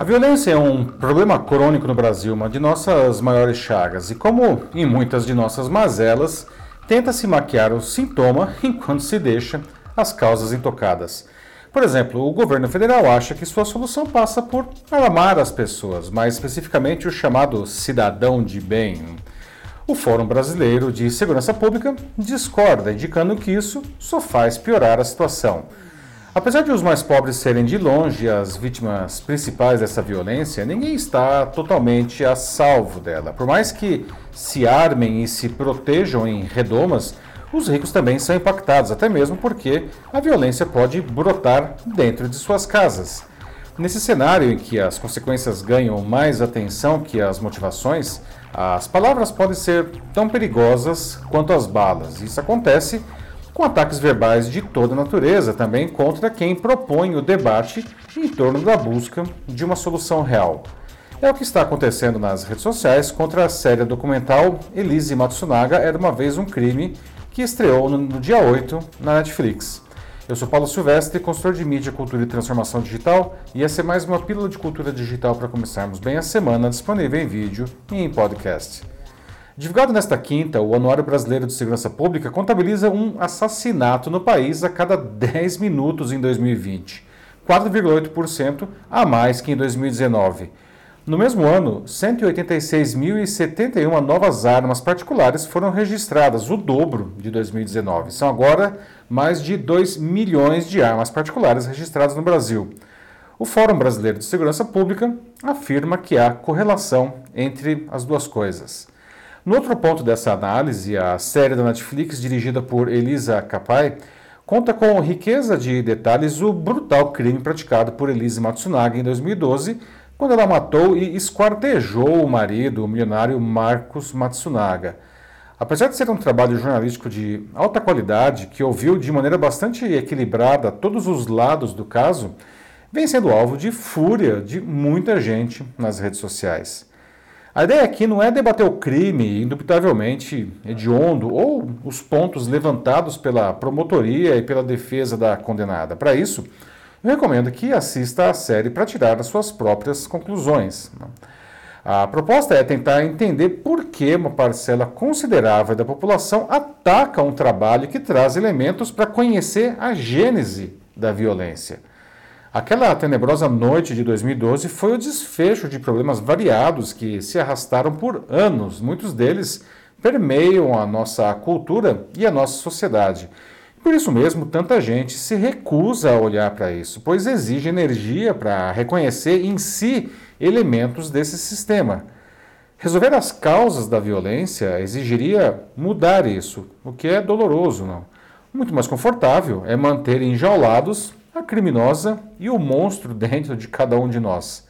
A violência é um problema crônico no Brasil, uma de nossas maiores chagas, e como em muitas de nossas mazelas, tenta-se maquiar o sintoma enquanto se deixa as causas intocadas. Por exemplo, o governo federal acha que sua solução passa por alarmar as pessoas, mais especificamente o chamado cidadão de bem. O Fórum Brasileiro de Segurança Pública discorda, indicando que isso só faz piorar a situação. Apesar de os mais pobres serem de longe as vítimas principais dessa violência, ninguém está totalmente a salvo dela. Por mais que se armem e se protejam em redomas, os ricos também são impactados, até mesmo porque a violência pode brotar dentro de suas casas. Nesse cenário em que as consequências ganham mais atenção que as motivações, as palavras podem ser tão perigosas quanto as balas. Isso acontece com ataques verbais de toda natureza, também contra quem propõe o debate em torno da busca de uma solução real. É o que está acontecendo nas redes sociais contra a série documental Elise Matsunaga Era uma Vez um Crime, que estreou no, dia 8 na Netflix. Eu sou Paulo Silvestre, consultor de mídia, cultura e transformação digital, e essa é mais uma pílula de cultura digital para começarmos bem a semana, disponível em vídeo e em podcast. Divulgado nesta quinta, o Anuário Brasileiro de Segurança Pública contabiliza um assassinato no país a cada 10 minutos em 2020, 4,8% a mais que em 2019. No mesmo ano, 186.071 novas armas particulares foram registradas, o dobro de 2019. São agora mais de 2 milhões de armas particulares registradas no Brasil. O Fórum Brasileiro de Segurança Pública afirma que há correlação entre as duas coisas. No outro ponto dessa análise, a série da Netflix, dirigida por Elisa Capai, conta com riqueza de detalhes o brutal crime praticado por Elise Matsunaga em 2012, quando ela matou e esquartejou o marido, o milionário Marcos Matsunaga. Apesar de ser um trabalho jornalístico de alta qualidade, que ouviu de maneira bastante equilibrada todos os lados do caso, vem sendo alvo de fúria de muita gente nas redes sociais. A ideia aqui não é debater o crime indubitavelmente hediondo ou os pontos levantados pela promotoria e pela defesa da condenada. Para isso, eu recomendo que assista à série para tirar as suas próprias conclusões. A proposta é tentar entender por que uma parcela considerável da população ataca um trabalho que traz elementos para conhecer a gênese da violência. Aquela tenebrosa noite de 2012 foi o desfecho de problemas variados que se arrastaram por anos. Muitos deles permeiam a nossa cultura e a nossa sociedade. Por isso mesmo, tanta gente se recusa a olhar para isso, pois exige energia para reconhecer em si elementos desse sistema. Resolver as causas da violência exigiria mudar isso, o que é doloroso, não? Muito mais confortável é manter enjaulados a criminosa e o monstro dentro de cada um de nós.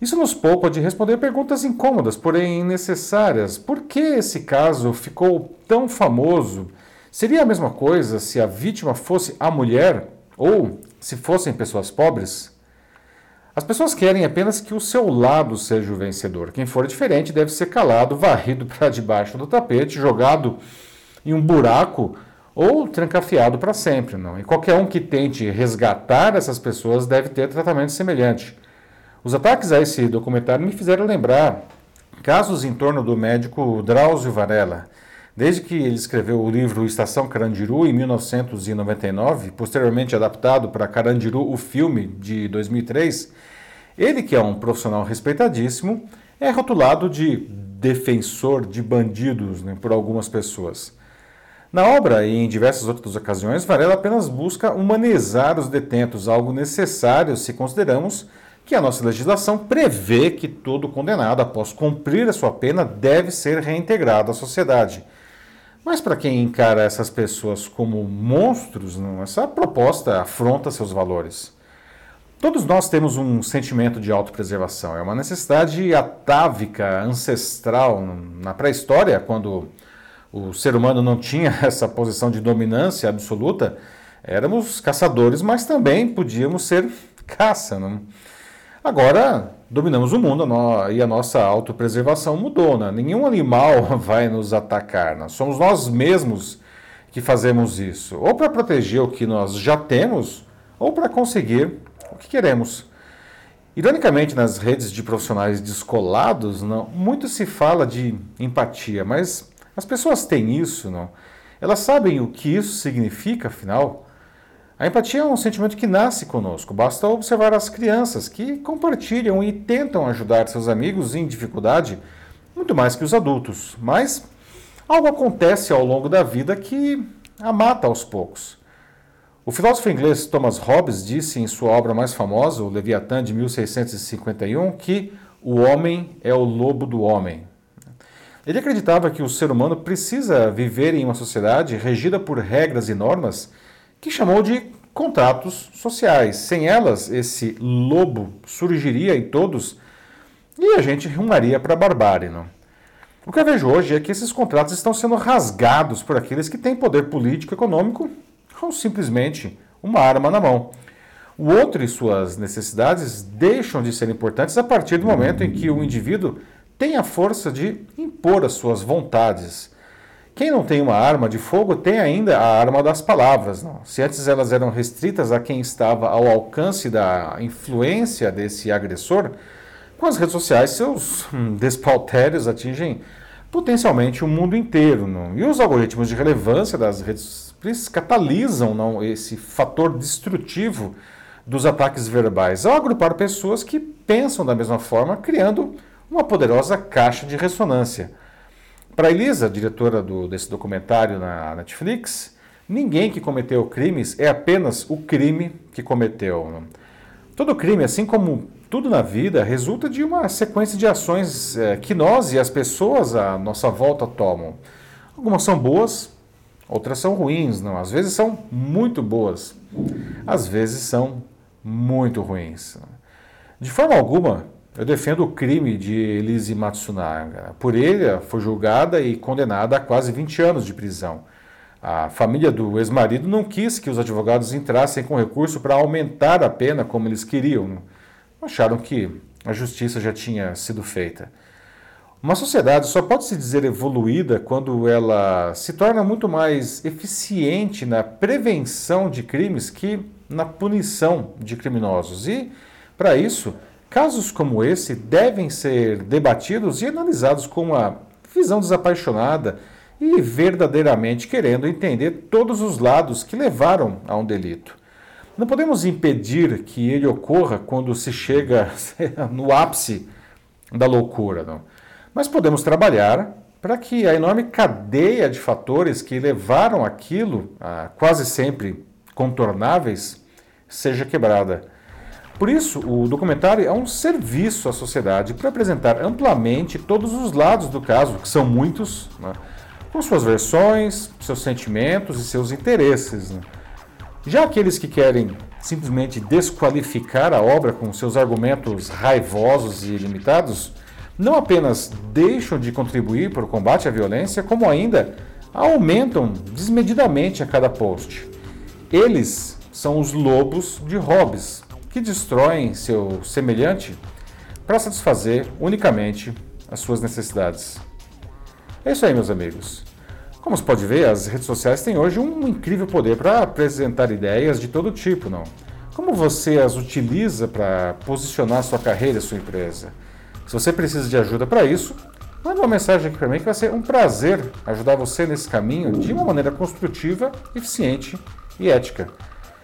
Isso nos poupa de responder perguntas incômodas, porém necessárias. Por que esse caso ficou tão famoso? Seria a mesma coisa se a vítima fosse a mulher ou se fossem pessoas pobres? As pessoas querem apenas que o seu lado seja o vencedor. Quem for diferente deve ser calado, varrido para debaixo do tapete, jogado em um buraco ou trancafiado para sempre. Não? E qualquer um que tente resgatar essas pessoas deve ter tratamento semelhante. Os ataques a esse documentário me fizeram lembrar casos em torno do médico Drauzio Varela. Desde que ele escreveu o livro Estação Carandiru em 1999, posteriormente adaptado para Carandiru, o filme de 2003, ele, que é um profissional respeitadíssimo, é rotulado de defensor de bandidos né, por algumas pessoas. Na obra e em diversas outras ocasiões, Varela apenas busca humanizar os detentos, algo necessário se consideramos que a nossa legislação prevê que todo condenado, após cumprir a sua pena, deve ser reintegrado à sociedade. Mas para quem encara essas pessoas como monstros, não, essa proposta afronta seus valores. Todos nós temos um sentimento de autopreservação, é uma necessidade atávica, ancestral. Na pré-história, quando o ser humano não tinha essa posição de dominância absoluta, éramos caçadores, mas também podíamos ser caça. Não? Agora dominamos o mundo e a nossa autopreservação mudou. Né? Nenhum animal vai nos atacar. Né? Somos nós mesmos que fazemos isso, ou para proteger o que nós já temos, ou para conseguir o que queremos. Ironicamente, nas redes de profissionais descolados, não, muito se fala de empatia, mas as pessoas têm isso, não? Elas sabem o que isso significa, afinal? A empatia é um sentimento que nasce conosco. Basta observar as crianças que compartilham e tentam ajudar seus amigos em dificuldade muito mais que os adultos. Mas algo acontece ao longo da vida que a mata aos poucos. O filósofo inglês Thomas Hobbes disse em sua obra mais famosa, o Leviatã de 1651, que o homem é o lobo do homem. Ele acreditava que o ser humano precisa viver em uma sociedade regida por regras e normas que chamou de contratos sociais. Sem elas, esse lobo surgiria em todos e a gente rumaria para a barbárie. Não? O que eu vejo hoje é que esses contratos estão sendo rasgados por aqueles que têm poder político e econômico ou simplesmente uma arma na mão. O outro e suas necessidades deixam de ser importantes a partir do momento em que o indivíduo tem a força de impor as suas vontades. Quem não tem uma arma de fogo tem ainda a arma das palavras. Não? Se antes elas eram restritas a quem estava ao alcance da influência desse agressor, com as redes sociais seus hum, despaltérios atingem potencialmente o mundo inteiro. Não? E os algoritmos de relevância das redes catalisam não, esse fator destrutivo dos ataques verbais ao agrupar pessoas que pensam da mesma forma, criando uma poderosa caixa de ressonância. Para Elisa, diretora do, desse documentário na Netflix, ninguém que cometeu crimes é apenas o crime que cometeu. Todo crime, assim como tudo na vida, resulta de uma sequência de ações é, que nós e as pessoas à nossa volta tomam. Algumas são boas, Outras são ruins, não. Às vezes são muito boas, às vezes são muito ruins. De forma alguma, eu defendo o crime de Elise Matsunaga. Por ele, foi julgada e condenada a quase 20 anos de prisão. A família do ex-marido não quis que os advogados entrassem com recurso para aumentar a pena como eles queriam. Acharam que a justiça já tinha sido feita. Uma sociedade só pode se dizer evoluída quando ela se torna muito mais eficiente na prevenção de crimes que na punição de criminosos. E, para isso, casos como esse devem ser debatidos e analisados com uma visão desapaixonada e verdadeiramente querendo entender todos os lados que levaram a um delito. Não podemos impedir que ele ocorra quando se chega no ápice da loucura. Não? Mas podemos trabalhar para que a enorme cadeia de fatores que levaram aquilo, a quase sempre contornáveis, seja quebrada. Por isso, o documentário é um serviço à sociedade para apresentar amplamente todos os lados do caso, que são muitos, né, com suas versões, seus sentimentos e seus interesses. Né. Já aqueles que querem simplesmente desqualificar a obra com seus argumentos raivosos e limitados, não apenas deixam de contribuir para o combate à violência, como ainda aumentam desmedidamente a cada post. Eles são os lobos de Hobbes, que destroem seu semelhante para satisfazer unicamente as suas necessidades. É isso aí, meus amigos. Como você pode ver, as redes sociais têm hoje um incrível poder para apresentar ideias de todo tipo, não? Como você as utiliza para posicionar sua carreira e sua empresa? Se você precisa de ajuda para isso, manda uma mensagem aqui para mim que vai ser um prazer ajudar você nesse caminho de uma maneira construtiva, eficiente e ética.